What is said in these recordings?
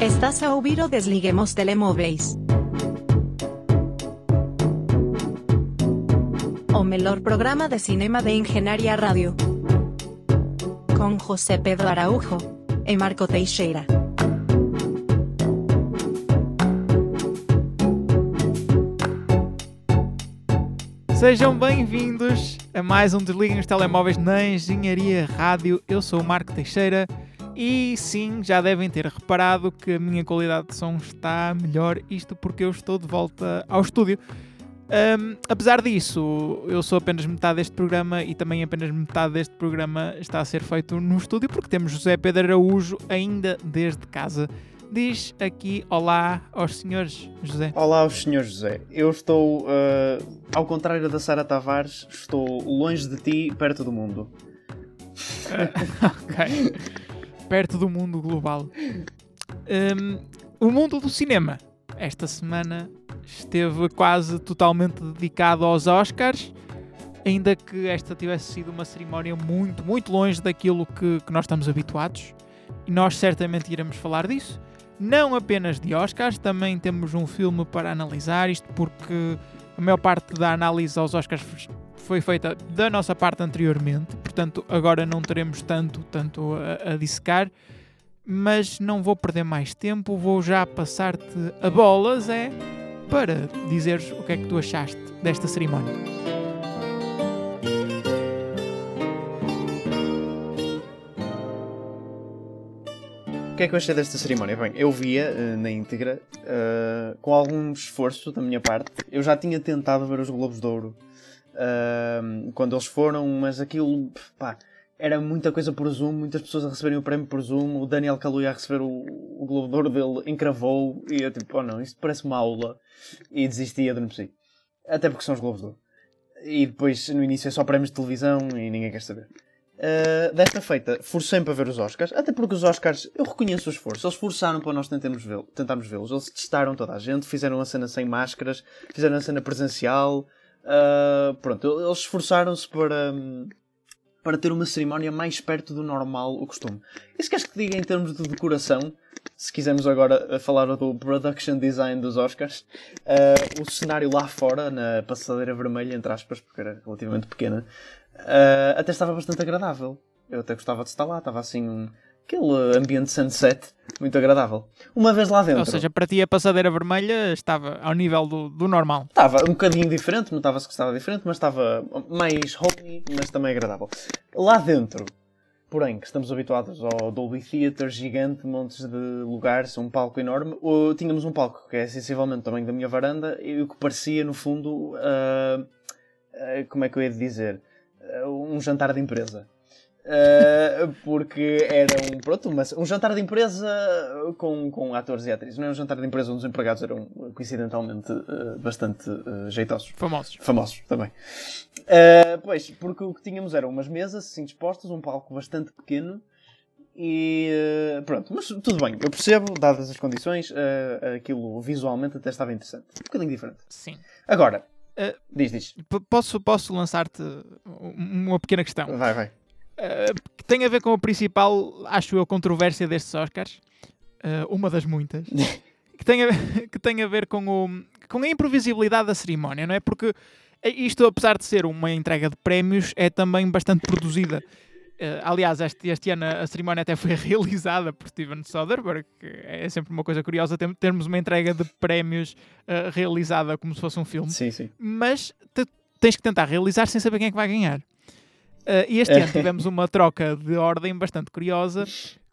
Estás a ouvir o Desliguemos Telemóveis. O melhor programa de cinema de Engenharia Rádio. Com José Pedro Araújo e Marco Teixeira. Sejam bem-vindos a mais um Desliguem os Telemóveis na Engenharia Rádio. Eu sou o Marco Teixeira e sim, já devem ter reparado que a minha qualidade de som está melhor, isto porque eu estou de volta ao estúdio. Um, apesar disso, eu sou apenas metade deste programa e também apenas metade deste programa está a ser feito no estúdio porque temos José Pedro Araújo ainda desde casa. Diz aqui olá aos senhores José. Olá aos senhores José. Eu estou, uh, ao contrário da Sara Tavares, estou longe de ti, perto do mundo. Uh, ok. Perto do mundo global. Um, o mundo do cinema. Esta semana esteve quase totalmente dedicado aos Oscars, ainda que esta tivesse sido uma cerimónia muito, muito longe daquilo que, que nós estamos habituados. E nós certamente iremos falar disso não apenas de Oscars, também temos um filme para analisar, isto porque a maior parte da análise aos Oscars foi feita da nossa parte anteriormente, portanto agora não teremos tanto, tanto a, a dissecar, mas não vou perder mais tempo, vou já passar-te a bola, Zé, para dizeres o que é que tu achaste desta cerimónia. que é que eu achei desta cerimónia? Bem, eu via uh, na íntegra, uh, com algum esforço da minha parte. Eu já tinha tentado ver os Globos de Ouro quando eles foram, mas aquilo, pá, era muita coisa por Zoom, muitas pessoas a receberem o prémio por Zoom. O Daniel Kaluuya a receber o, o Globo de Ouro dele encravou e eu tipo, oh não, isto parece uma aula. E desisti e adormeci. Até porque são os Globos de Ouro. E depois, no início, é só prémios de televisão e ninguém quer saber. Uh, desta feita, forcei-me para ver os Oscars, até porque os Oscars, eu reconheço o esforço, eles forçaram para nós tentarmos vê-los, vê-los, eles testaram toda a gente, fizeram a cena sem máscaras, fizeram a cena presencial, uh, pronto, eles esforçaram-se para, para ter uma cerimónia mais perto do normal, o costume. Se queres que diga em termos de decoração, se quisermos agora falar do production design dos Oscars, uh, o cenário lá fora, na passadeira vermelha, entre aspas, porque era relativamente pequena, uh, até estava bastante agradável. Eu até gostava de estar lá, estava assim um, aquele ambiente sunset muito agradável. Uma vez lá dentro. Ou seja, para ti a passadeira vermelha estava ao nível do, do normal. Estava um bocadinho diferente, notava-se que estava diferente, mas estava mais homey, mas também agradável. Lá dentro, porém, que estamos habituados ao Dolby Theatre gigante, montes de lugares, um palco enorme, tínhamos um palco que é sensivelmente também da minha varanda e o que parecia, no fundo, uh, uh, como é que eu ia dizer? um jantar de empresa. Uh, porque era um, pronto, uma, um jantar de empresa com, com atores e atrizes. Não é um jantar de empresa onde os empregados eram coincidentalmente uh, bastante uh, jeitosos. Famosos. Famosos também. pois, porque o que tínhamos eram umas mesas assim dispostas, um palco bastante pequeno e pronto. Mas tudo bem, eu percebo, dadas as condições, aquilo visualmente até estava interessante. Um bocadinho diferente. Sim. Agora, diz, diz. Posso, posso lançar-te uma pequena questão? Vai, vai. Uh, que tem a ver com a principal, acho eu, controvérsia destes Oscars. Uh, uma das muitas. que, tem a, que tem a ver com, o, com a imprevisibilidade da cerimónia, não é? Porque isto, apesar de ser uma entrega de prémios, é também bastante produzida. Uh, aliás, este, este, ano a cerimónia até foi realizada por Steven Soderbergh, que é sempre uma coisa curiosa termos uma entrega de prémios uh, realizada como se fosse um filme. Sim, sim. Mas te, tens que tentar realizar sem saber quem é que vai ganhar. Uh, e este ano tivemos uma troca de ordem bastante curiosa,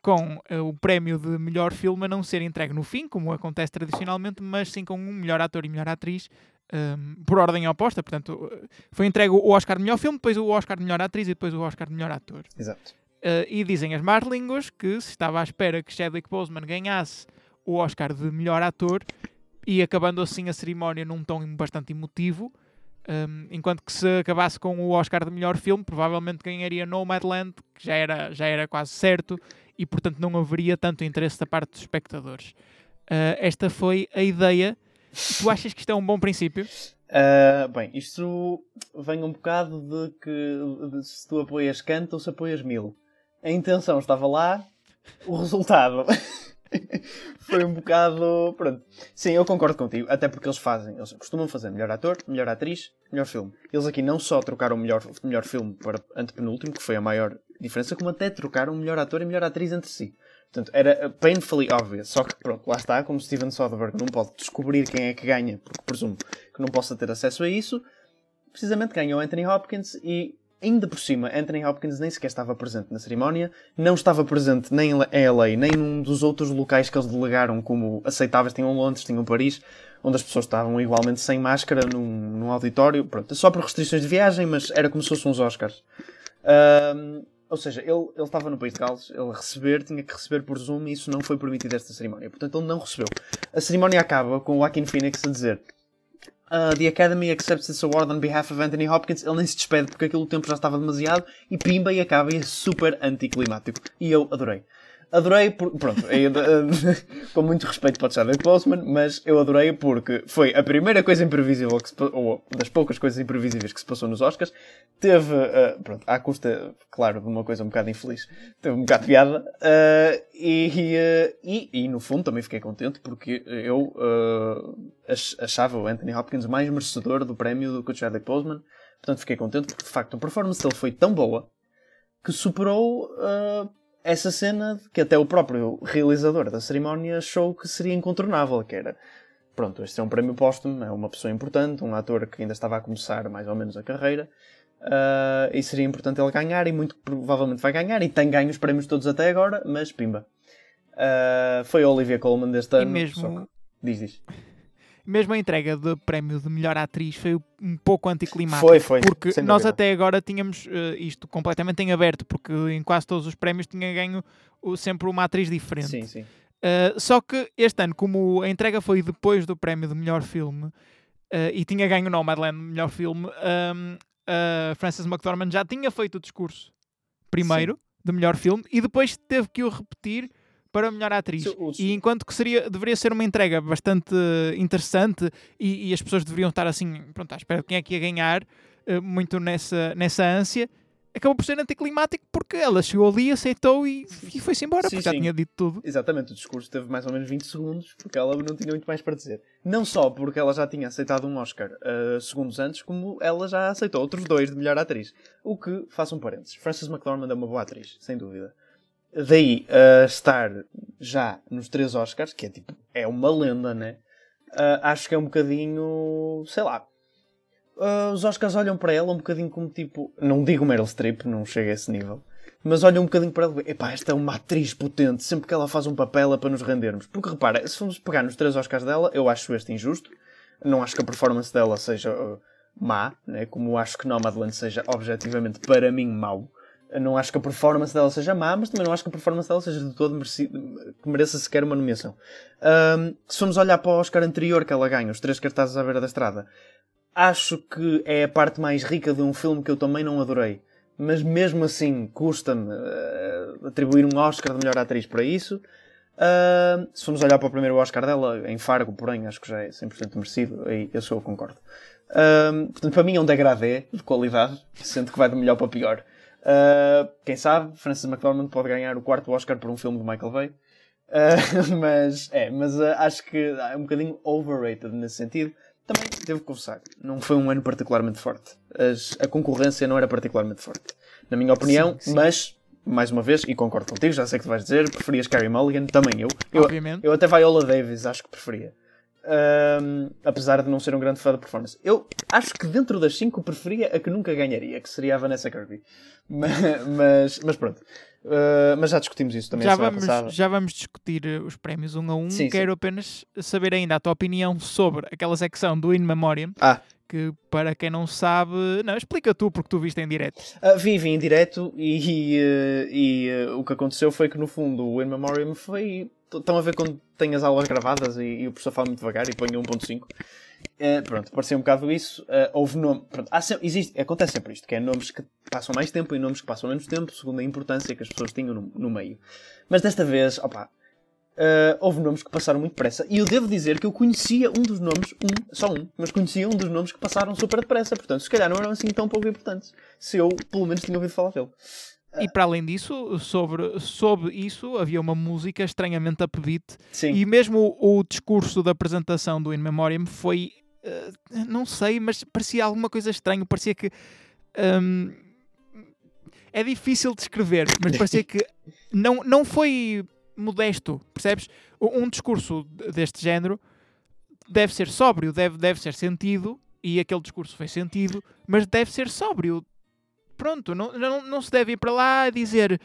com o prémio de melhor filme a não ser entregue no fim, como acontece tradicionalmente, mas sim com um melhor ator e melhor atriz um, por ordem oposta. Portanto, foi entregue o Oscar de melhor filme, depois o Oscar de melhor atriz e depois o Oscar de melhor ator. Exato. Uh, e dizem as más línguas que se estava à espera que Chadwick Boseman ganhasse o Oscar de melhor ator e acabando assim a cerimónia num tom bastante emotivo. Um, enquanto que se acabasse com o Oscar de melhor filme, provavelmente ganharia Nomadland, que já era, já era quase certo, e portanto não haveria tanto interesse da parte dos espectadores. Uh, esta foi a ideia Tu achas que isto é um bom princípio? Uh, bem, isto vem um bocado de que de se tu apoias Kant ou se apoias Mil. A intenção estava lá, o resultado foi um bocado. Pronto. Sim, eu concordo contigo, até porque eles fazem, eles costumam fazer melhor ator, melhor atriz, melhor filme. Eles aqui não só trocaram melhor, melhor filme para antepenúltimo, que foi a maior diferença, como até trocaram melhor ator e melhor atriz entre si. Portanto, era painfully obvious. Só que, pronto, lá está, como Steven Soderbergh não pode descobrir quem é que ganha, porque presumo que não possa ter acesso a isso, precisamente ganhou Anthony Hopkins e ainda por cima, Anthony Hopkins nem sequer estava presente na cerimónia, não estava presente nem em LA, nem num dos outros locais que eles delegaram como aceitáveis. Tinham Londres, tinham Paris, onde as pessoas estavam igualmente sem máscara num, num auditório. Pronto, só por restrições de viagem, mas era como se fossem uns Oscars. Um, ou seja, ele, ele estava no País de Gales, ele receber, tinha que receber por Zoom e isso não foi permitido esta cerimónia. Portanto, ele não recebeu. A cerimónia acaba com o Joaquin Phoenix a dizer Uh, the Academy accepts this award on behalf of Anthony Hopkins. Ele nem se despede porque aquele tempo já estava demasiado e pimba e acaba e é super anticlimático. E eu adorei. Adorei, por, pronto, eu, com muito respeito para o Chadwick Boseman, mas eu adorei porque foi a primeira coisa imprevisível, que se, ou das poucas coisas imprevisíveis que se passou nos Oscars. Teve, uh, pronto, à custa, claro, de uma coisa um bocado infeliz, teve um bocado de piada, uh, e, uh, e, e, no fundo também fiquei contente porque eu achava o Anthony Hopkins mais merecedor do prémio do que o Chadwick Boseman, portanto fiquei contente porque de facto a performance dele foi tão boa que superou essa cena que até o próprio realizador da cerimónia achou que seria incontornável, que era pronto, este é um prémio póstumo, é uma pessoa importante, um ator que ainda estava a começar mais ou menos a carreira, uh, e seria importante ele ganhar, e muito provavelmente vai ganhar, e tem ganho os prémios todos até agora, mas pimba. Uh, foi a Olivia Colman deste ano. E mesmo... Que... Diz, diz mesmo a entrega do prémio de melhor atriz foi um pouco anticlimático. Foi, foi. Porque nós até agora tínhamos uh, isto completamente em aberto, porque em quase todos os prémios tinha ganho sempre uma atriz diferente. Sim, sim. Uh, só que este ano, como a entrega foi depois do prémio de melhor filme uh, e tinha ganho o Nomadland melhor filme, um, ehm, Frances McDormand já tinha feito o discurso primeiro sim. de melhor filme e depois teve que o repetir para a melhor atriz. E enquanto que seria, deveria ser uma entrega bastante interessante e, e, as pessoas deveriam estar assim, pronto, à espera de quem é que ia ganhar, uh, muito nessa, nessa ânsia, acabou por ser anticlimático porque ela chegou ali, aceitou e, e foi-se embora, sim, porque sim. já tinha dito tudo. Exatamente, o discurso teve mais ou menos 20 segundos porque ela não tinha muito mais para dizer. Não só porque ela já tinha aceitado um Oscar uh, segundos antes, como ela já aceitou outros dois de melhor atriz. O que, faça um parênteses, Frances McDormand é uma boa atriz, sem dúvida daí a uh, estar já nos três Oscars, que é tipo, é uma lenda, né? Uh, acho que é um bocadinho, sei lá. Uh, os Oscars olham para ela um bocadinho como tipo, não digo Meryl Streep, não chega a esse nível, mas olham um bocadinho para ela epá, esta é uma atriz potente, sempre que ela faz um papel é para nos rendermos. Porque repara, se formos pegar nos três Oscars dela, eu acho este injusto, não acho que a performance dela seja má, né? como acho que Nomadland seja objetivamente para mim mau. Não acho que a performance dela seja má, mas também não acho que a performance dela seja de todo merecido, que mereça sequer uma nomeação. Um, se formos olhar para o Oscar anterior que ela ganha, os três cartazes à beira da estrada, acho que é a parte mais rica de um filme que eu também não adorei. Mas mesmo assim, custa-me uh, atribuir um Oscar de melhor atriz para isso. Uh, se formos olhar para o primeiro Oscar dela, em Fargo, porém, acho que já é 100% merecido, aí eu sou concordo. Portanto, para mim é um degradé de qualidade, sendo que vai de melhor para pior. Uh, quem sabe, Francis McDormand pode ganhar o quarto Oscar por um filme de Michael Bay. Uh, mas é, mas uh, acho que é um bocadinho overrated nesse sentido. Também devo confessar, não foi um ano particularmente forte. As, a concorrência não era particularmente forte, na minha opinião, sim, sim. mas mais uma vez, e concordo contigo, já sei que tu vais dizer, preferias Carrie Mulligan, também eu. Eu, Obviamente. eu até Viola Davis acho que preferia. Um, apesar de não ser um grande fã da performance. Eu acho que dentro das 5 preferia a que nunca ganharia, que seria a Vanessa Kirby. Mas, mas, mas pronto. Uh, mas já discutimos isso também já vamos, Já vamos discutir uh, os prémios um a um. Sim, Quero sim. apenas saber ainda a tua opinião sobre aquela secção do In Memoriam. Ah. Que para quem não sabe, não, explica tu porque tu viste em direto. Uh, vi, vi em direto e, e, uh, e uh, o que aconteceu foi que no fundo o In Memoriam foi. Estão a ver quando tem as aulas gravadas e, e o professor fala muito devagar e põe 1.5. Uh, pronto, parecia um bocado isso. Uh, houve nome. Pronto, sempre, existe, acontece sempre isto, que é nomes que passam mais tempo e nomes que passam menos tempo, segundo a importância que as pessoas tinham no, no meio. Mas desta vez, opa, uh, houve nomes que passaram muito depressa. E eu devo dizer que eu conhecia um dos nomes, um, só um, mas conhecia um dos nomes que passaram super depressa. Portanto, se calhar não eram assim tão pouco importantes. Se eu, pelo menos, tinha ouvido falar dele. E para além disso, sobre, sobre isso, havia uma música estranhamente upbeat. Sim. E mesmo o, o discurso da apresentação do In Memoriam foi. uh, não sei, mas parecia alguma coisa estranha. Parecia que. um, é difícil de escrever, mas parecia que não, não foi modesto, percebes? Um discurso de- deste género deve ser sóbrio, deve, deve ser sentido, e aquele discurso foi sentido, mas deve ser sóbrio. Pronto, não, não, não se deve ir para lá dizer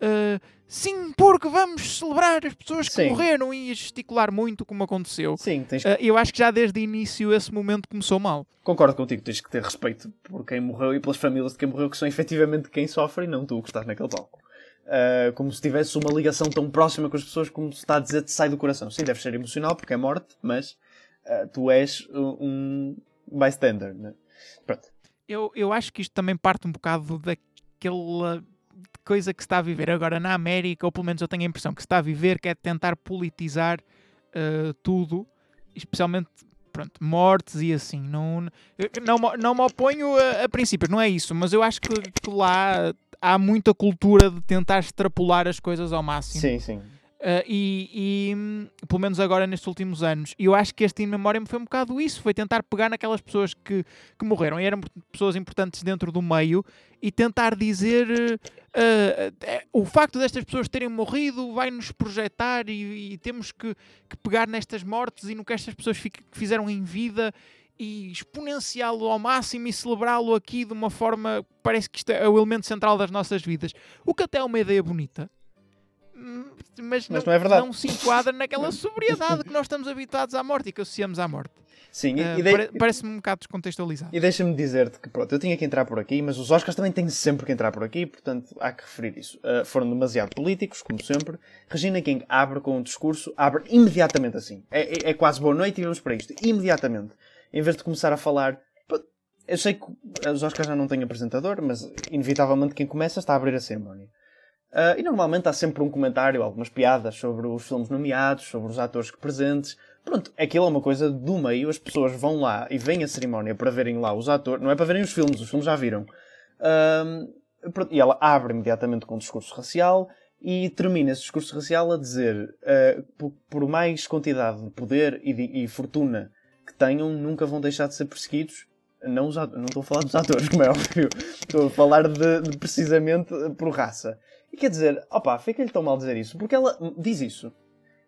ah, sim, porque vamos celebrar as pessoas que Sim. morreram e gesticular muito como aconteceu. Sim, tens Ah, eu acho que já desde o início esse momento começou mal. Concordo contigo, tens que ter respeito por quem morreu e pelas famílias de quem morreu, que são efetivamente quem sofre e não tu que estás naquele palco. Uh, como se tivesse uma ligação tão próxima com as pessoas como se está a dizer te sai do coração. Sim, deve ser emocional porque é morte, mas uh, tu és um bystander. Né? Pronto. Eu, eu acho que isto também parte um bocado daquela coisa que se está a viver agora na América, ou pelo menos eu tenho a impressão que se está a viver, que é tentar politizar ah, tudo, especialmente pronto, mortes e assim. Não, não, não me oponho a, a princípios, não é isso, mas eu acho que, que lá há muita cultura de tentar extrapolar as coisas ao máximo. Sim, sim. Uh, e, e, hum, pelo menos agora nestes últimos anos, e eu acho que este In Memoriam foi um bocado isso, foi tentar pegar naquelas pessoas que, que morreram e eram pessoas importantes dentro do meio e tentar dizer uh, uh, o facto destas pessoas terem morrido vai nos projetar e, e temos que, que pegar nestas mortes e no que estas pessoas fi- fizeram em vida e exponenciá-lo ao máximo e celebrá-lo aqui de uma forma parece que isto é o elemento central das nossas vidas, o que até é uma ideia bonita. Mas, Mas não é verdade. não se enquadra naquela sobriedade que nós estamos habituados à morte e que associamos à morte. Sim, e, Ah, de- pare- Parece-me um bocado descontextualizado. e deixa-me dizer-te que pronto, eu tinha que entrar por aqui, mas os Oscars também têm sempre que entrar por aqui, portanto há que referir isso. Uh, foram demasiado políticos, como sempre. Regina King abre com um discurso, abre imediatamente assim. É, é- é quase boa noite e vamos para isto. Imediatamente. Em vez de começar a falar. Eu sei que os Oscars já não têm apresentador, mas inevitavelmente quem começa está a abrir a cerimónia. Ah, e normalmente há sempre um comentário, algumas piadas sobre os filmes nomeados, sobre os atores que presentes. Pronto, aquilo é uma coisa do meio, as pessoas vão lá e vêm a cerimónia para verem lá os atores, não é para verem os filmes, os filmes já viram. Pronto, e ela abre imediatamente com um discurso racial e termina esse discurso racial a dizer: ah, por, por mais quantidade de poder e, de- e fortuna que tenham, nunca vão deixar de ser perseguidos. Não, os, não estou a falar dos atores, como é óbvio. Estou a falar de, de precisamente por raça. E quer dizer, opa, fica-lhe tão mal dizer isso, porque ela diz isso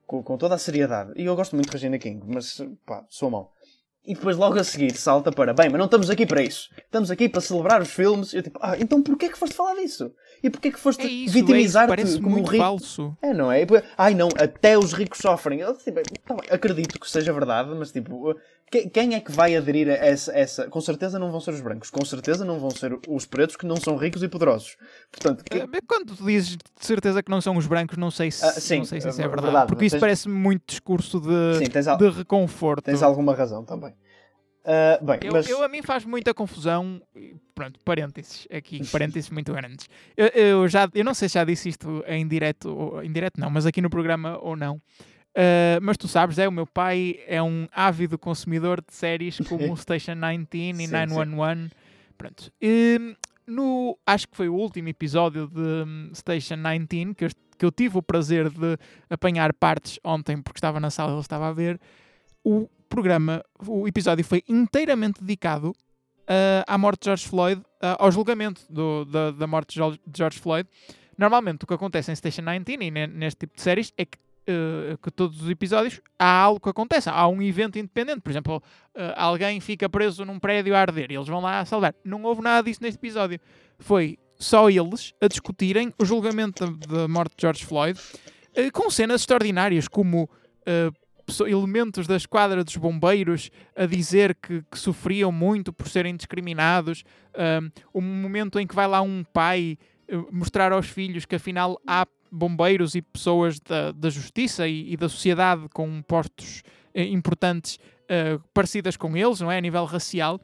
com, com toda a seriedade. E eu gosto muito de Regina King, mas pá, sou mau. E depois logo a seguir salta para, bem, mas não estamos aqui para isso. Estamos aqui para celebrar os filmes. E eu tipo, ah, então porquê que foste falar disso? E porquê que foste É isso, é isso, vitimizar-te como muito rico? falso. É, não é? Ai não, até os ricos sofrem. Eu, tipo, tá bem, acredito que seja verdade, mas tipo, quem é que vai aderir a essa, essa? Com certeza não vão ser os brancos, com certeza não vão ser os pretos que não são ricos e poderosos. Portanto, que- mas Quando tu dizes de certeza que não são os brancos, não sei se, Ah, sim, não sei se isso é é verdade. verdade, porque isso tens- parece muito discurso de, sim, tens, al- de reconforto. tens alguma razão também. Ah, bem, Eu, mas eu- a mim faz muita confusão. Pronto, parênteses aqui, parênteses muito grandes. Eu, eu já, eu não sei se já disse isto em direto, ou, em direto não, mas aqui no programa ou não. Uh, mas tu sabes, é, o meu pai é um ávido consumidor de séries como Station 19 e Sim, sim. 911. Pronto. E, no, acho que foi o último episódio de hum, Station 19 que eu, que eu tive o prazer de apanhar partes ontem porque estava na sala e ele estava a ver. O programa, o episódio foi inteiramente dedicado ah, à morte de George Floyd, ah, ao julgamento do- da, da morte de George- Floyd. Normalmente o que acontece em Station 19 e ne- neste tipo de séries é que, ah, que todos os episódios há algo que acontece, há um evento independente. Por exemplo, ah, alguém fica preso num prédio a arder e eles vão lá salvar. Não houve nada disso neste episódio. Foi só eles a discutirem o julgamento da, morte de George Floyd eh, com cenas extraordinárias como eh, elementos da esquadra dos bombeiros a dizer que, que sofriam muito por serem discriminados, um, o momento em que vai lá um pai eh, mostrar aos filhos que afinal há bombeiros e pessoas da, da justiça e, e da sociedade com postos eh, importantes eh, parecidas com eles, não é? A nível racial.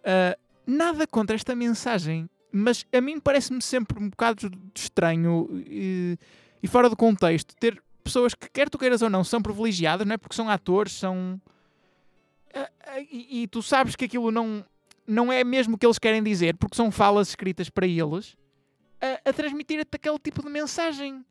Uh, nada contra esta mensagem, mas a mim parece-me sempre um bocado estranho e, e fora do contexto ter pessoas que, quer tu queiras ou não, são privilegiadas, não é? Porque são atores, são. Ah, ah, E, e tu sabes que aquilo não, não é mesmo o que eles querem dizer, porque são falas escritas para eles. A, a transmitir-te aquele tipo de mensagem.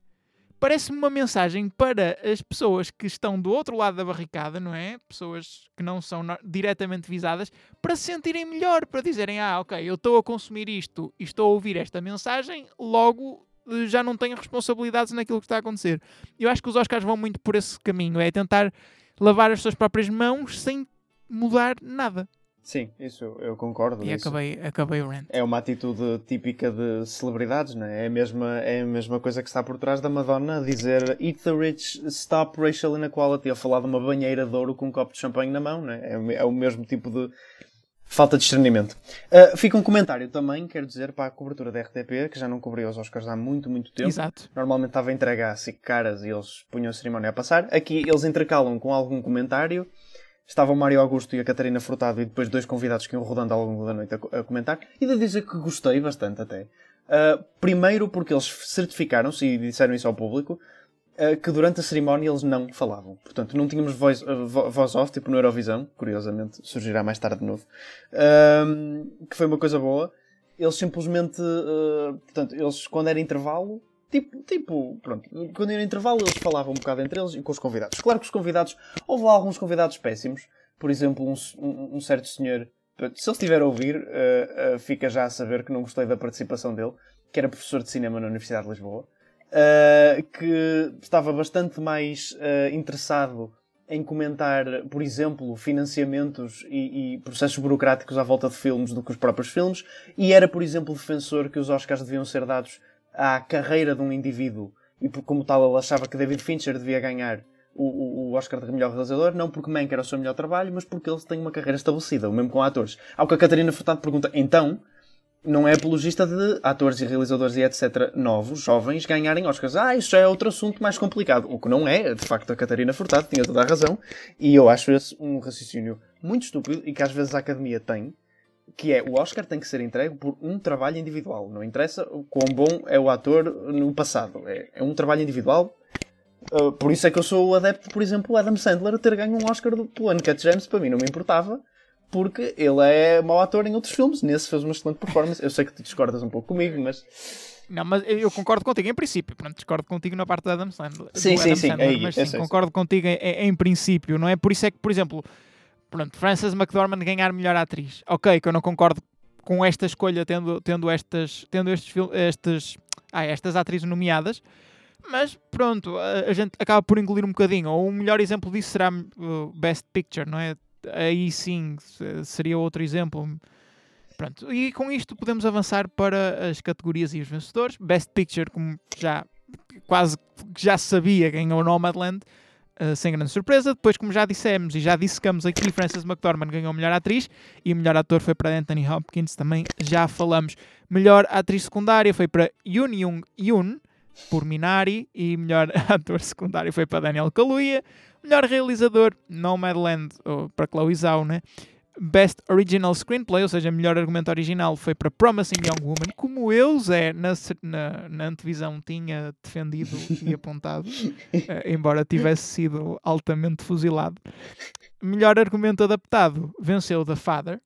Parece-me uma mensagem para as pessoas que estão do outro lado da barricada, não é? Pessoas que não são diretamente visadas, para se sentirem melhor, para dizerem: Ah, ok, eu estou a consumir isto e estou a ouvir esta mensagem, logo eh, já não tenho responsabilidades naquilo que está a acontecer. Eu acho que os Oscars vão muito por esse caminho, é tentar lavar as suas próprias mãos sem mudar nada. Sim, isso eu concordo. E acabei, acabei o rant. É uma atitude típica de celebridades, não é? A, mesma, é a mesma coisa que está por trás da Madonna a dizer Eat the rich, stop racial inequality, a falar de uma banheira de ouro com um copo de champanhe na mão, não é? É, é o mesmo tipo de falta de discernimento. Uh, fica um comentário também, quero dizer, para a cobertura da RTP, que já não cobria os Oscars há muito, muito tempo. Exato. Normalmente estava a entregar a caras e eles punham a cerimónia a passar. Aqui eles intercalam com algum comentário Estava o Mário Augusto e a Catarina Furtado e depois dois convidados que iam rodando ao longo da noite a, a comentar. E de dizer que gostei bastante até. Uh, primeiro porque eles certificaram-se e disseram isso ao público uh, que durante a cerimónia eles não falavam. Portanto, não tínhamos voz, uh, voz off, tipo no Eurovisão, curiosamente, surgirá mais tarde de novo. que foi uma coisa boa. Eles simplesmente, portanto, eles quando era intervalo, Tipo, tipo, pronto, quando no intervalo eles falavam um bocado entre eles e com os convidados. Claro que os convidados, houve alguns convidados péssimos, por exemplo, um, um, um certo senhor, se ele estiver a ouvir, uh, uh, fica já a saber que não gostei da participação dele, que era professor de cinema na Universidade de Lisboa, uh, que estava bastante mais interessado em comentar, por exemplo, financiamentos e, e, processos burocráticos à volta de filmes do que os próprios filmes, e era, por exemplo, defensor que os Oscars deviam ser dados à carreira de um indivíduo e como tal ele achava que David Fincher devia ganhar o, o, o Oscar de melhor realizador, não porque Mank era o seu melhor trabalho, mas porque ele tem uma carreira estabelecida, o mesmo com atores. Ao que a Catarina Furtado pergunta, então, não é apologista de atores e realizadores e etc. novos, jovens, ganharem Oscars. Ah, isso já é outro assunto mais complicado. O que não é, de facto, a Catarina Furtado tinha toda a razão. E eu acho esse um raciocínio muito estúpido e que às vezes a academia tem, que é o Oscar tem que ser entregue por um trabalho individual. Não interessa o quão bom é o ator no passado. É, é um trabalho individual. Uh, por isso é que eu sou o adepto, por exemplo, Adam Sandler a ter ganho um Oscar do, Uncut Gems. Para mim não me importava, porque ele é mau ator em outros filmes. Nesse fez uma excelente performance. Eu sei que tu discordas um pouco comigo, mas. Não, mas eu concordo contigo em princípio. Pronto, discordo contigo na parte do Adam Sandler. Sim, sim, Adam sim. Sandler, é, mas é, sim, concordo contigo em, em princípio, não é? Por isso é que, por exemplo pronto, Frances McDormand ganhar melhor atriz. Ok, que eu não concordo com esta escolha, tendo, tendo, estas, tendo estes, estes, ah, estas atrizes nomeadas, mas pronto, a, a, gente acaba por engolir um bocadinho. Ou um melhor exemplo disso será uh, Best Picture, não é? Aí sim seria outro exemplo. Pronto, e com isto podemos avançar para as categorias e os vencedores. Best Picture, como já quase já sabia, ganhou Nomadland. Uh, sem grande surpresa. Depois, como já dissemos e já dissecamos aqui, Frances McDormand ganhou melhor atriz e melhor ator foi para Anthony Hopkins, também já falamos. Melhor atriz secundária foi para Yoon Young Yoon, por Minari, e melhor ator secundário foi para Daniel Kaluuya. Melhor realizador, Nomadland, ou para Chloe Zhao, né? Best Original Screenplay, ou seja, melhor argumento original, foi para Promising Young Woman, como eu, Zé, na, na, na antevisão tinha defendido e apontado, uh, embora tivesse sido altamente fuzilado. Melhor argumento adaptado venceu The Father,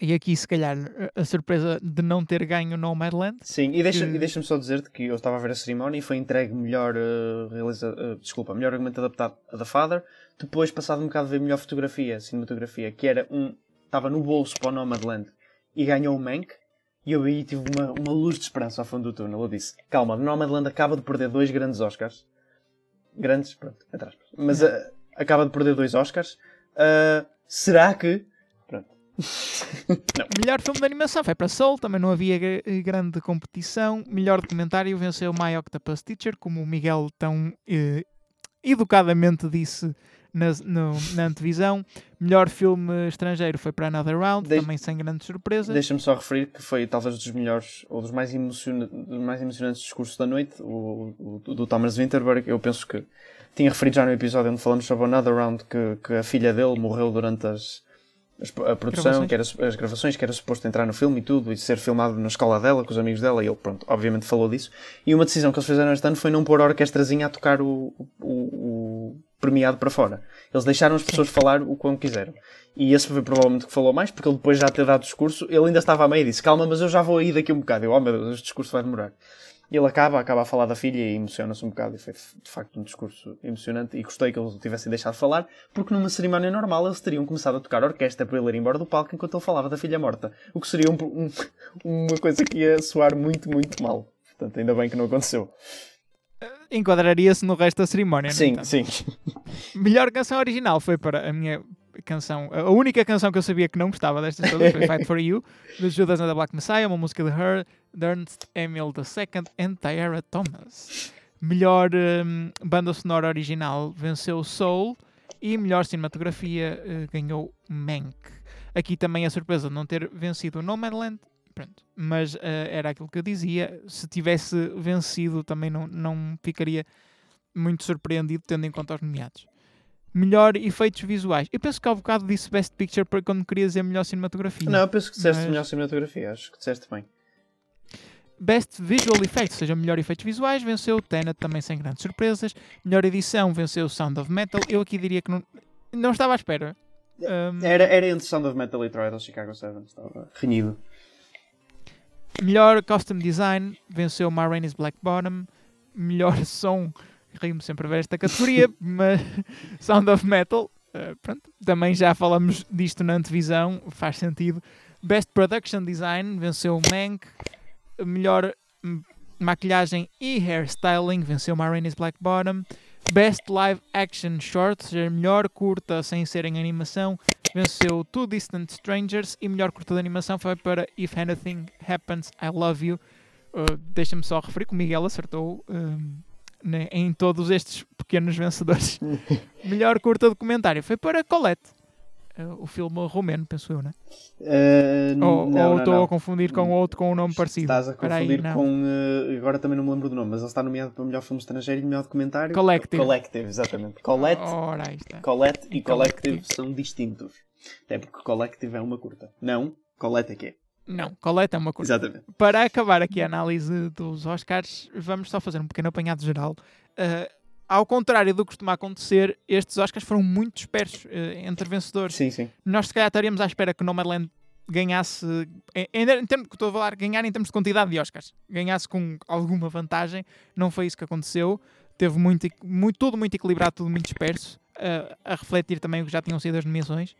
e aqui, se calhar, a surpresa de não ter ganho Nomadland. Sim, e deixa-me deixa só dizer-te que eu estava a ver a cerimónia e foi entregue melhor, uh, realiza, uh, desculpa, melhor argumento adaptado a The Father. Depois, passado um bocado, ver melhor fotografia, cinematografia, que era um. estava no bolso para o Nomadland e ganhou o Mank. E eu aí tive uma, uma luz de esperança ao fundo do túnel. Eu disse: calma, Nomadland acaba de perder dois grandes Oscars. Grandes, pronto, atrás. Mas acaba de perder dois Oscars. será que Melhor filme de animação foi para Soul, também não havia grande competição. Melhor documentário venceu My Octopus Teacher, como o Miguel tão eh, educadamente disse na, no, na antevisão. Melhor filme estrangeiro foi para Another Round, também sem grande surpresa. Deixa-me só referir que foi talvez dos melhores ou dos mais, emociona dos mais emocionantes discursos da noite, o, o, do Thomas Winterberg. Eu penso que tinha referido já no episódio onde falamos sobre Another Round que, que a filha dele morreu durante as a produção, que era, as gravações, que era suposto entrar no filme e tudo, e ser filmado na escola dela, com os amigos dela, e ele, pronto, obviamente falou disso. E uma decisão que eles fizeram este ano foi não pôr a orquestrazinha a tocar o, o, o premiado para fora. Eles deixaram as pessoas falar o quanto quiseram. E esse foi provavelmente o que falou mais, porque ele depois já ter dado discurso, ele ainda estava a meio e disse: Calma, mas eu já vou aí daqui um bocado. Eu, oh meu Deus, este discurso vai demorar. E ele acaba, acaba a falar da filha e emociona-se um bocado. E foi de facto um discurso emocionante. E gostei que eles o tivessem deixado falar, porque numa cerimónia normal eles teriam começado a tocar orquestra para ele ir embora do palco enquanto ele falava da filha morta. O que seria um, um, uma coisa que ia soar muito, muito mal. Portanto, ainda bem que não aconteceu. Enquadraria-se no resto da cerimónia. Sim, no sim. Melhor canção original foi para a minha canção, a única canção que eu sabia que não gostava destas todas foi Fight For You, de Judas and the Black Messiah, uma música de Her, Ernst Emil II and Tyra Thomas. Melhor um, banda sonora original venceu Soul e melhor cinematografia uh, ganhou Mank. Aqui também a surpresa de não ter vencido Nomadland, pronto. mas uh, era aquilo que eu dizia, se tivesse vencido também não, não ficaria muito surpreendido tendo em conta os nomeados melhor efeitos visuais. Eu penso que há um bocado disse Best Picture para quando queria dizer melhor cinematografia. Não, eu penso que disseste mas... melhor cinematografia, acho que disseste bem. Best Visual Effects, ou seja, melhor efeitos visuais, venceu Tenet também sem grandes surpresas. Melhor edição venceu Sound of Metal. Eu aqui diria que não, não estava à espera. Um... Era, era entre Sound of Metal e Trial Chicago 7, estava renhido. Melhor Costume Design venceu Ma Rainey's Black Bottom. Melhor som rimo sempre a ver esta categoria, mas Sound of Metal, uh, pronto, também já falamos disto na antevisão, faz sentido. Best Production Design venceu Mank, melhor maquilhagem e hairstyling venceu Ma Rainey's Black Bottom. Best Live Action Short, seja, melhor curta sem ser em animação, venceu Two Distant Strangers e melhor curta de animação foi para If Anything Happens, I Love You. Uh, Deixa-me só referir que o Miguel acertou uh, né, em todos estes pequenos vencedores. Melhor curta documentário foi para Colette, o filme romeno, penso eu, né? Uh, ou não, ou estou não, a confundir com outro com um nome parecido? Estás a confundir aí, com. Uh, agora também não me lembro do nome, mas ele está nomeado para melhor filme estrangeiro e melhor documentário. Collective. Collective, exatamente. Colette, Ora, Colette e, e Collective, Collective são distintos. Até porque Collective é uma curta. Não, Colette é que é. Não, coleta é uma coisa. Exatamente. Para acabar aqui a análise dos Oscars, vamos só fazer um pequeno apanhado geral. Uh, ao contrário do que costuma acontecer, estes Oscars foram muito dispersos uh, entre vencedores. Sim, sim. Nós se calhar estaríamos à espera que Nomadland ganhasse, em, em, termos que estou a falar, ganhar em termos de quantidade de Oscars, ganhasse com alguma vantagem. Não foi isso que aconteceu. Teve muito, muito tudo muito equilibrado, tudo muito disperso, uh, a refletir também o que já tinham sido as nomeações.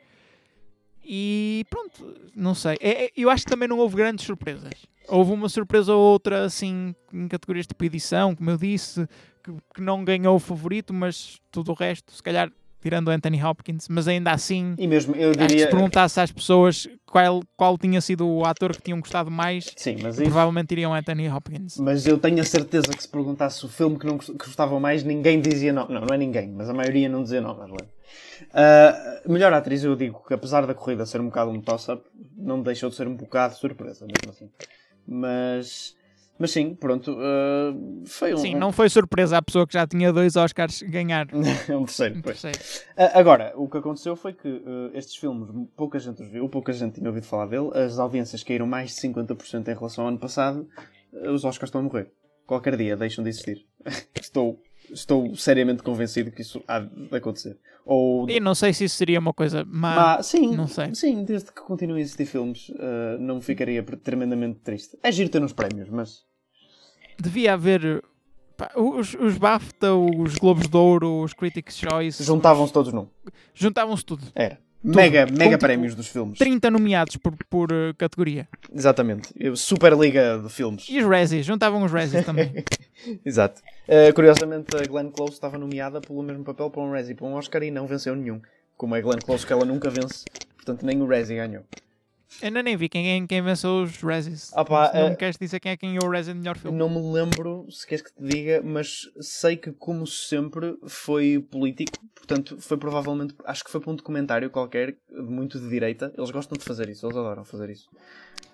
E pronto, não sei. É, é, eu acho que também não houve grandes surpresas. Houve uma surpresa ou outra, assim, em categorias tipo edição, como eu disse, que, que não ganhou o favorito, mas tudo o resto, se calhar tirando o Anthony Hopkins, mas ainda assim, e mesmo, eu diria... se perguntasse às pessoas qual, qual tinha sido o ator que tinham gostado mais, Sim, mas provavelmente diriam Anthony Hopkins. Mas eu tenho a certeza que se perguntasse o filme que não gostavam mais, ninguém dizia não. Não, não é ninguém, mas a maioria não dizia não, Marlene. Uh, melhor atriz, eu digo que apesar da corrida ser um bocado um toss-up, não deixou de ser um bocado surpresa, mesmo assim. Mas, mas sim, pronto, uh, foi um. Sim, não foi surpresa a pessoa que já tinha dois Oscars ganhar. um terceiro, um terceiro. Uh, agora, o que aconteceu foi que estes filmes, pouca gente os viu, pouca gente tinha ouvido falar dele, as audiências caíram mais de 50% em relação ao ano passado, os Oscars estão a morrer. Qualquer dia deixam de existir. Estou estou seriamente convencido que isso há de acontecer. Ou... E não sei se isso seria uma coisa má. má sim, não sei. sim, desde que continuem a existir filmes, uh, não ficaria tremendamente triste. É giro ter uns prémios, mas. Devia haver. Pá, os, os BAFTA, os Globos de Ouro, os Critics' Choice. Juntavam-se todos num. Juntavam-se tudo. Era. Mega, mega prémios dos filmes. 30 nomeados por, por uh, categoria. Exatamente. Superliga de filmes. E os Razzies, juntavam os Razzies também. Exato. Uh, curiosamente, a Glenn Close estava nomeada pelo mesmo papel para um Razzie para um Oscar e não venceu nenhum. Como é Glenn Close que ela nunca vence, portanto nem o Razzie ganhou. Ainda nem vi quem, quem venceu os Razzies. Opa, não uh, me queres dizer quem é quem é o Razzie de melhor filme? Não me lembro, se queres que te diga, mas sei que, como sempre, foi político. Portanto, foi provavelmente, acho que foi para um documentário qualquer, muito de direita. Eles gostam de fazer isso, eles adoram fazer isso.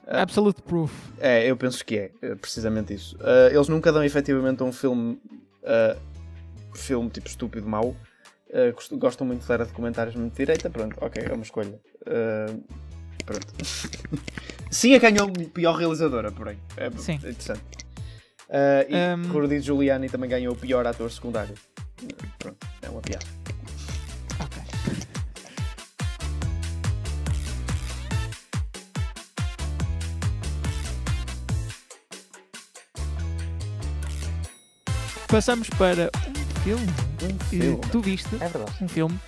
Uh, Absolute Proof. É, eu penso que é, é precisamente isso. Uh, eles nunca dão efetivamente um filme, filme tipo estúpido, mau. gostam muito de dar a documentários muito de direita. Pronto, ok, é uma escolha. Pronto. Sim, a ganhou pior realizadora, porém. É Sim. interessante. Uh, e um... Rudy Giuliani também ganhou o pior ator secundário. Pronto. É uma piada. Ok. Passamos para um filme Um que filme. tu viste. É verdade. Um filme.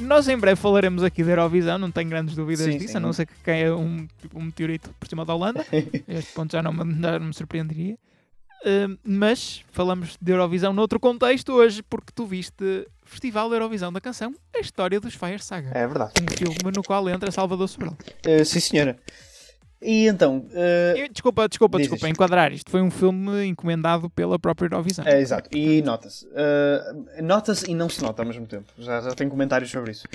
Nós em breve falaremos aqui da Eurovisão, não tenho grandes dúvidas Sim, disso, sim. a não ser que caia um, um meteorito por cima da Holanda. este ponto já não já não me surpreenderia. Uh, mas falamos de Eurovisão noutro contexto hoje, porque tu viste Festival da Eurovisão da Canção, a história dos Fire Saga. É verdade. Um filme no qual entra Salvador Sobral. Eh, sim, senhora. E então, E, Desculpa, desculpa, Diz desculpa, isto. enquadrar isto. Foi um filme encomendado pela própria Eurovisão. É, exato. E nota-se. Uh, nota-se e não se nota ao mesmo tempo. Já, já tenho comentários sobre isso.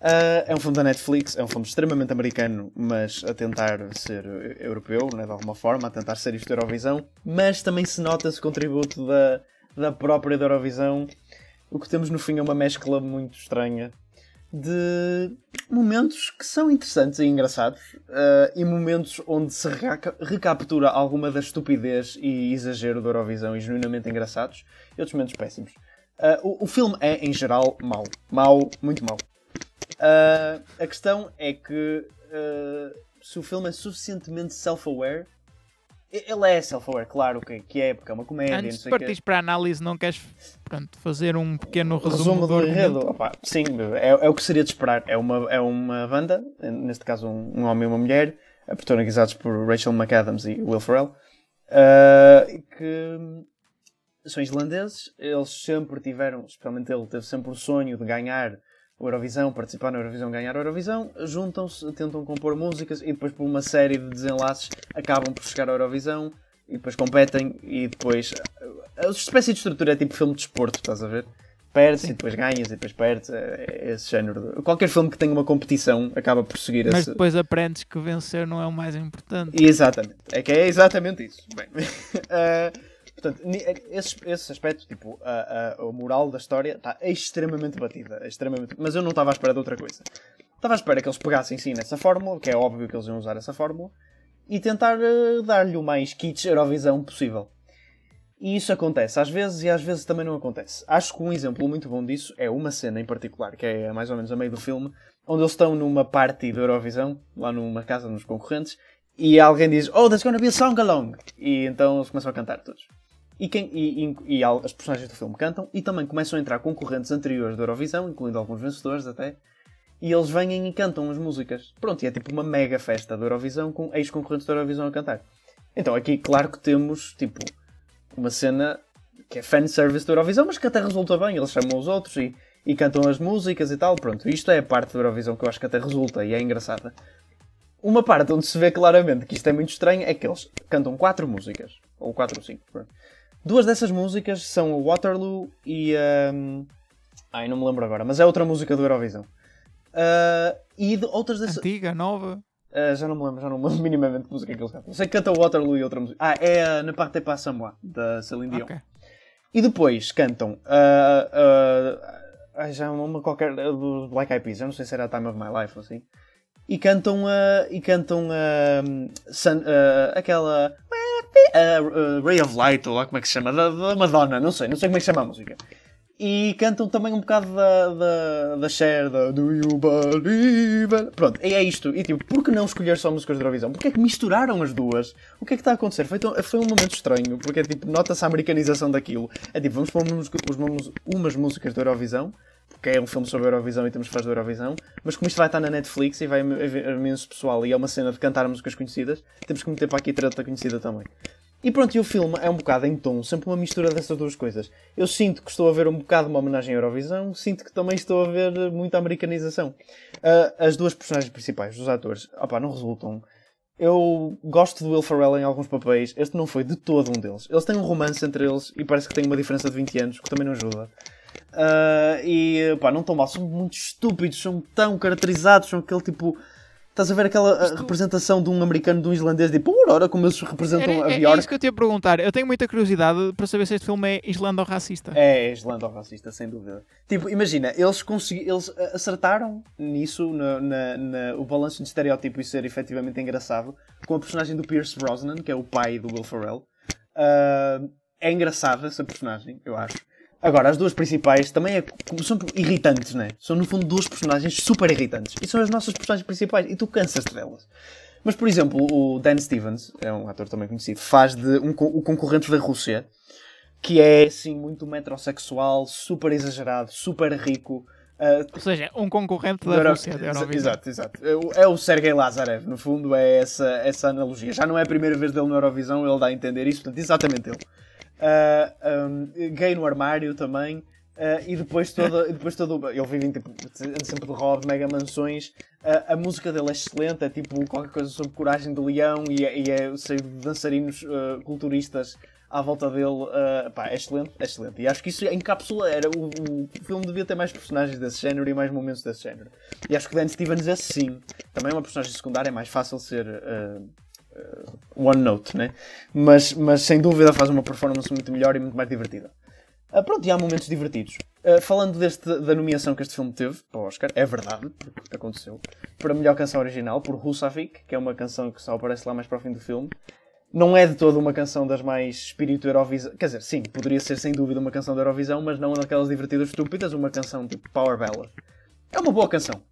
Uh, é um filme da Netflix, é um filme extremamente americano, mas a tentar ser europeu, né, de alguma forma, a tentar ser isto da Eurovisão. Mas também se nota esse contributo da, da própria da Eurovisão. O que temos no fim é uma mescla muito estranha de momentos que são interessantes e engraçados uh, e momentos onde se reca- recaptura alguma da estupidez e exagero da Eurovisão e genuinamente engraçados e outros momentos péssimos. Uh, o, o filme é, em geral, mau. Mau, muito mau. Uh, a questão é que se o filme é suficientemente self-aware, ele é self-aware, claro que, que é, porque é uma comédia, Antes de partires para a análise, não queres pronto, fazer um pequeno resumo, Resumo do enredo. Opa, sim, é, é o que seria de esperar. É uma, é uma banda, neste caso um, um homem e uma mulher, eh, protagonizados por Rachel McAdams e Will Ferrell, eh, que são islandeses. Eles sempre tiveram, especialmente ele, teve sempre o sonho de ganhar Eurovisão, participar na Eurovisão, ganhar a Eurovisão. Juntam-se, tentam compor músicas e depois, por uma série de desenlaces, acabam por chegar à Eurovisão e depois competem e depois. A espécie de estrutura é tipo filme de desporto, estás a ver? Perdes e depois ganhas e depois perdes. É esse género. de- Qualquer filme que tenha uma competição acaba por seguir Mas esse. depois aprendes que vencer não é o mais importante. Exatamente. É que é exatamente isso. Bem, eh, portanto, esse, esse aspecto, tipo, a, a, a moral da história está extremamente batida. Extremamente... Mas eu não estava à espera de outra coisa. Estava à espera que eles pegassem sim nessa fórmula, que é óbvio que eles iam usar essa fórmula, e tentar eh, dar-lhe o mais kitsch Eurovisão possível. E isso acontece às vezes e às vezes também não acontece. Acho que um exemplo muito bom disso é uma cena em particular, que é mais ou menos a meio do filme, onde eles estão numa party da Eurovisão, lá numa casa dos concorrentes, e alguém diz, Oh, there's gonna be a song along! E então eles começam a cantar todos. E, quem, e, e, e as personagens do filme cantam, e também começam a entrar concorrentes anteriores da Eurovisão, incluindo alguns vencedores até, e eles vêm e cantam as músicas. Pronto, e é tipo uma mega festa da Eurovisão com ex-concorrentes da Eurovisão a cantar. Então aqui, claro que temos, tipo, uma cena que é fanservice da Eurovisão, mas que até resulta bem. Eles chamam os outros e, e cantam as músicas e tal. Pronto, isto é a parte da Eurovisão que eu acho que até resulta e é engraçada. Uma parte onde se vê claramente que isto é muito estranho é que eles cantam quatro músicas. Ou quatro ou cinco. Duas dessas músicas são o Waterloo e a. ai, não me lembro agora, mas é outra música do Eurovisão. Ah, e de outras dessas. Antiga, nova. Ah, já não me lembro, já não me lembro minimamente que música é que eles cantam. Sei que canta o Waterloo e outra música. Ah, é a Ne partez pas sans moi, da Celine Dion. Ok. E depois cantam. ah, ah, já uma qualquer. do Black Eyed Peas, já não sei se era a Time of My Life ou assim. E cantam. ah, e cantam. ah, Sun- aquela. Ah, Ray of Light, ou lá como é que se chama? Da, da Madonna, não sei, não sei como é que se chama a música. E cantam também um bocado da, da, da Cher, da Do You Believe? Pronto, é isto. E tipo, por que não escolher só músicas de Eurovisão? Porque é que misturaram as duas? O que é que está a acontecer? Foi, tão- foi um momento estranho, porque é tipo, nota-se a americanização daquilo. É tipo, vamos pôr umas, umas músicas da Eurovisão, porque é um filme sobre a Eurovisão e temos fãs da Eurovisão, mas como isto vai estar na Netflix e vai haver imenso pessoal e é uma cena de cantar músicas conhecidas, temos que meter para aqui treta conhecida também. E pronto, e o filme é um bocado em tom, sempre uma mistura dessas duas coisas. Eu sinto que estou a ver um bocado uma homenagem à Eurovisão, sinto que também estou a ver muita americanização. Ah, as duas personagens principais, os atores, opá, não resultam. Eu gosto do Will Ferrell em alguns papéis, este não foi de todo um deles. Eles têm um romance entre eles e parece que tem uma diferença de 20 anos, que também não ajuda. Ah, e pá, não tão mal, são muito estúpidos, são tão caracterizados, são aquele tipo. Estás a ver aquela ah, representação de um americano, de um islandês, tipo, ora como eles representam Era, a é, é Bjork. isso que eu te ia perguntar. Eu tenho muita curiosidade para saber se este filme é islando-racista. É, islando-racista, sem dúvida. Tipo, imagina, eles, consegui, eles ah, acertaram nisso, na, na- na- o balanço de estereótipo e ser efetivamente engraçado, com a personagem do Pierce Brosnan, que é o pai do Will Ferrell. Ah, é engraçada essa personagem, eu acho. Agora, as duas principais também é, são irritantes, né? São no fundo duas personagens super irritantes. E são as nossas personagens principais. E tu cansas-te delas. Mas, por exemplo, o Dan Stevens, é um ator também conhecido, faz de um, o concorrente da Rússia, que é, assim, muito metrosexual, super exagerado, super rico. Uh, Ou seja, um concorrente da Euro... Rússia, da. Exato, exato. É o Sergei Lazarev, no fundo, é essa, essa analogia. Já não é a primeira vez dele na Eurovisão, ele dá a entender isso, portanto, exatamente ele. Uh, um, gay no armário também. Uh, e depois todo, depois todo ele vive tipo, sempre de roda, mega mansões. Uh, a música dele é excelente, é tipo qualquer coisa sobre coragem de leão e é, e é sei, dançarinos uh, culturistas à volta dele. Pá, é excelente, é excelente. E acho que isso encapsula. Era, o, o, filme devia ter mais personagens desse género e mais momentos desse género. E acho que Dan Stevens é sim. Também uma personagem secundária, é mais fácil ser. One Note, né? Mas, mas sem dúvida faz uma performance muito melhor e muito mais divertida. Uh, pronto, e há momentos divertidos. Uh, falando deste, da nomeação que este filme teve para o Oscar, é verdade, porque aconteceu, para a melhor canção original, por Husavik, que é uma canção que só aparece lá mais para o fim do filme. Não é de toda uma canção das mais espírito Eurovisão. Quer dizer, sim, poderia ser sem dúvida uma canção da Eurovisão, mas não daquelas divertidas estúpidas, uma canção tipo Power Ballad. É uma boa canção.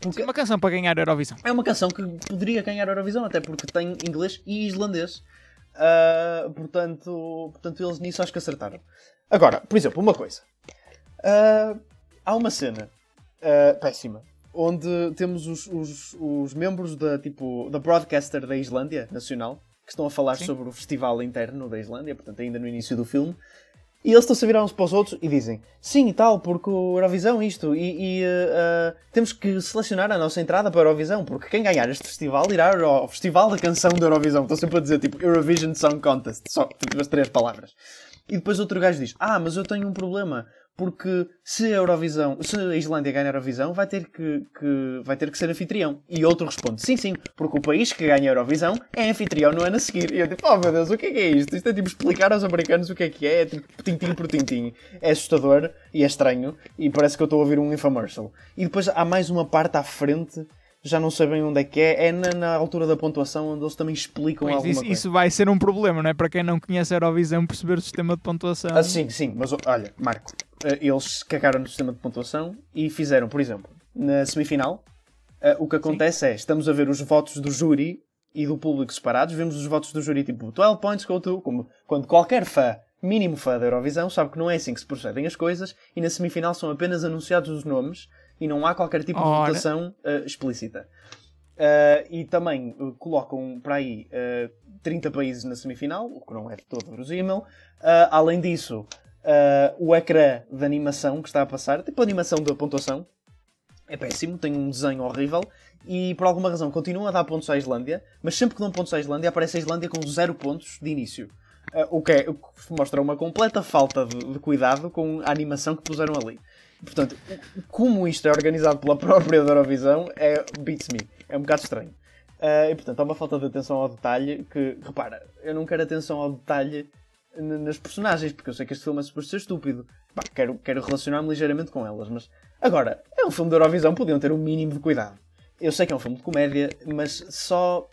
Porque... É uma canção para ganhar a Eurovisão. É uma canção que poderia ganhar a Eurovisão, até porque tem inglês e islandês. Uh, portanto, portanto, eles nisso acho que acertaram. Agora, por exemplo, uma coisa. Uh, há uma cena uh, péssima onde temos os, os, os, membros da, tipo, da broadcaster da Islândia Nacional que estão a falar Sim. sobre o festival interno da Islândia, portanto, ainda no início do filme. E eles estão-se a virar uns para os outros e dizem sim e tal, porque o Eurovisão isto, e, e uh, temos que selecionar a nossa entrada para a Eurovisão, porque quem ganhar este festival irá ao Festival da Canção da Eurovisão. Estão sempre a dizer tipo Eurovision Song Contest, só tipo, as três palavras. E depois outro gajo diz: Ah, mas eu tenho um problema. Porque se a Eurovisão, se a Islândia ganhar a Eurovisão, vai ter que, que, vai ter que ser anfitrião. E outro responde: Sim, sim, porque o país que ganha a Eurovisão é anfitrião no ano a seguir. E eu tipo: Oh meu Deus, o que é que é isto? Isto é tipo explicar aos americanos o que é que é, é tipo tintim por tintim. É assustador e é estranho. E parece que eu estou a ouvir um infomercial. E depois há mais uma parte à frente já não sabem onde é que é. É na, na altura da pontuação onde eles também explicam pois alguma isso, coisa. Isso vai ser um problema, não é? Para quem não conhece a Eurovisão, perceber o sistema de pontuação. Ah, sim, sim. Mas olha, Marco, eh, eles cagaram no sistema de pontuação e fizeram, por exemplo, na semifinal, eh, o que acontece sim. é, estamos a ver os votos do júri e do público separados, vemos os votos do júri tipo 12 points go to, como quando qualquer fã, mínimo fã da Eurovisão, sabe que não é assim que se procedem as coisas, e na semifinal são apenas anunciados os nomes e não há qualquer tipo de votação uh, explícita. Uh, e também uh, colocam para aí uh, 30 países na semifinal, o que não é todo verosímil. além disso, o ecrã de animação que está a passar, tipo a animação da pontuação, é péssimo, tem um desenho horrível e por alguma razão continuam a dar pontos à Islândia, mas sempre que dão pontos à Islândia aparece a Islândia com zero pontos de início. o, que é, o que mostra uma completa falta de, de cuidado com a animação que puseram ali. Portanto, como isto é organizado pela própria Eurovisão, é beats me. É um bocado estranho. Uh, e portanto, há uma falta de atenção ao detalhe que, repara, eu não quero atenção ao detalhe nas personagens, porque eu sei que este filme é super ser estúpido. Bah, quero, quero relacionar-me ligeiramente com elas, mas agora, é um filme da Eurovisão, podiam ter um mínimo de cuidado. Eu sei que é um filme de comédia, mas só.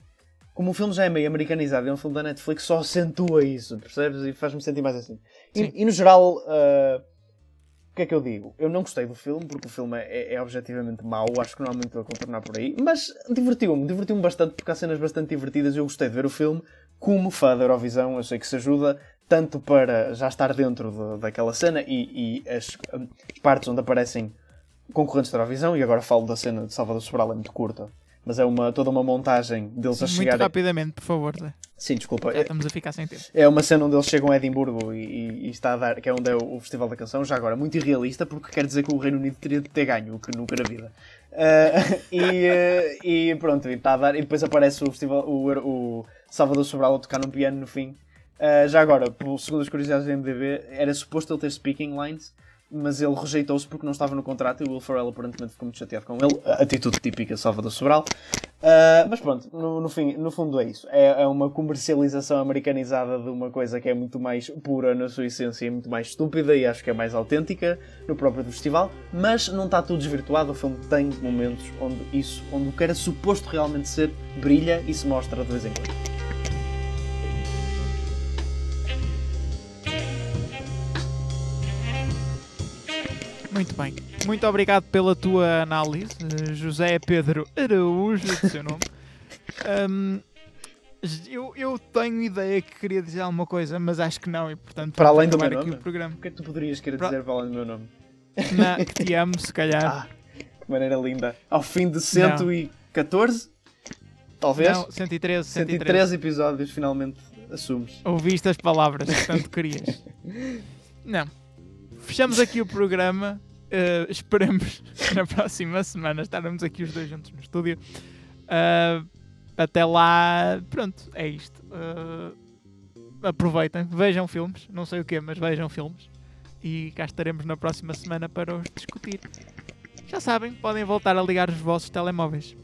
Como o filme já é meio americanizado, é um filme da Netflix, só acentua isso, percebes? E faz-me sentir mais assim. E, e, no geral. Uh, o que é que eu digo? Eu não gostei do filme, porque o filme é, é objetivamente mau, acho que não há muito a contornar por aí, mas divertiu-me, divertiu-me bastante, porque há cenas bastante divertidas eu gostei de ver o filme. Como fã da Eurovisão, eu sei que se ajuda, tanto para já estar dentro de, daquela cena e, e as, as, partes onde aparecem concorrentes da Eurovisão, e agora falo da cena de Salvador Sobral, é muito curta, mas é uma, toda uma montagem deles Sim, a chegar. Muito rapidamente, por favor. Sim, desculpa. Já estamos a ficar sem tempo. É uma cena onde eles chegam a Edimburgo e, e, e está a dar, que é onde é o, o, Festival da Canção, já agora, muito irrealista, porque quer dizer que o Reino Unido teria de ter ganho, o que nunca na vida. Uh, e, uh, e pronto, e, está a dar, e depois aparece o festival, o, o Salvador Sobral a tocar num piano no fim. Uh, já agora, segundo as curiosidades do MDB, era suposto ele ter speaking lines mas ele rejeitou-se porque não estava no contrato e o Will Ferrell aparentemente ficou muito chateado com ele. Atitude típica Salvador Sobral. Uh, mas pronto, no, no, fim, no fundo é isso. É, é, uma comercialização americanizada de uma coisa que é muito mais pura na sua essência e muito mais estúpida e acho que é mais autêntica no próprio festival. Mas não está tudo desvirtuado. O filme tem momentos onde isso, onde o que era suposto realmente ser, brilha e se mostra de vez em quando. Muito bem. Muito obrigado pela tua análise, José Pedro Araújo, do seu nome. Um, eu, eu tenho ideia que queria dizer alguma coisa, mas acho que não, e portanto Para além do meu nome? o programa. O que é que tu poderias querer Pro- dizer para além do meu nome? Na, que te amo, se calhar. Ah, que maneira linda. Ao fim de 114? Talvez? não, 113, 113. 113 episódios, finalmente assumes. Ouviste as palavras que tanto querias. Não. Fechamos aqui o programa. eh, esperemos na próxima semana estarmos aqui os dois juntos no estúdio. Ah, até lá, pronto, é isto. Ah, aproveitem, vejam filmes, não sei o quê, mas vejam filmes. E cá estaremos na próxima semana para os discutir. Já sabem, podem voltar a ligar os vossos telemóveis.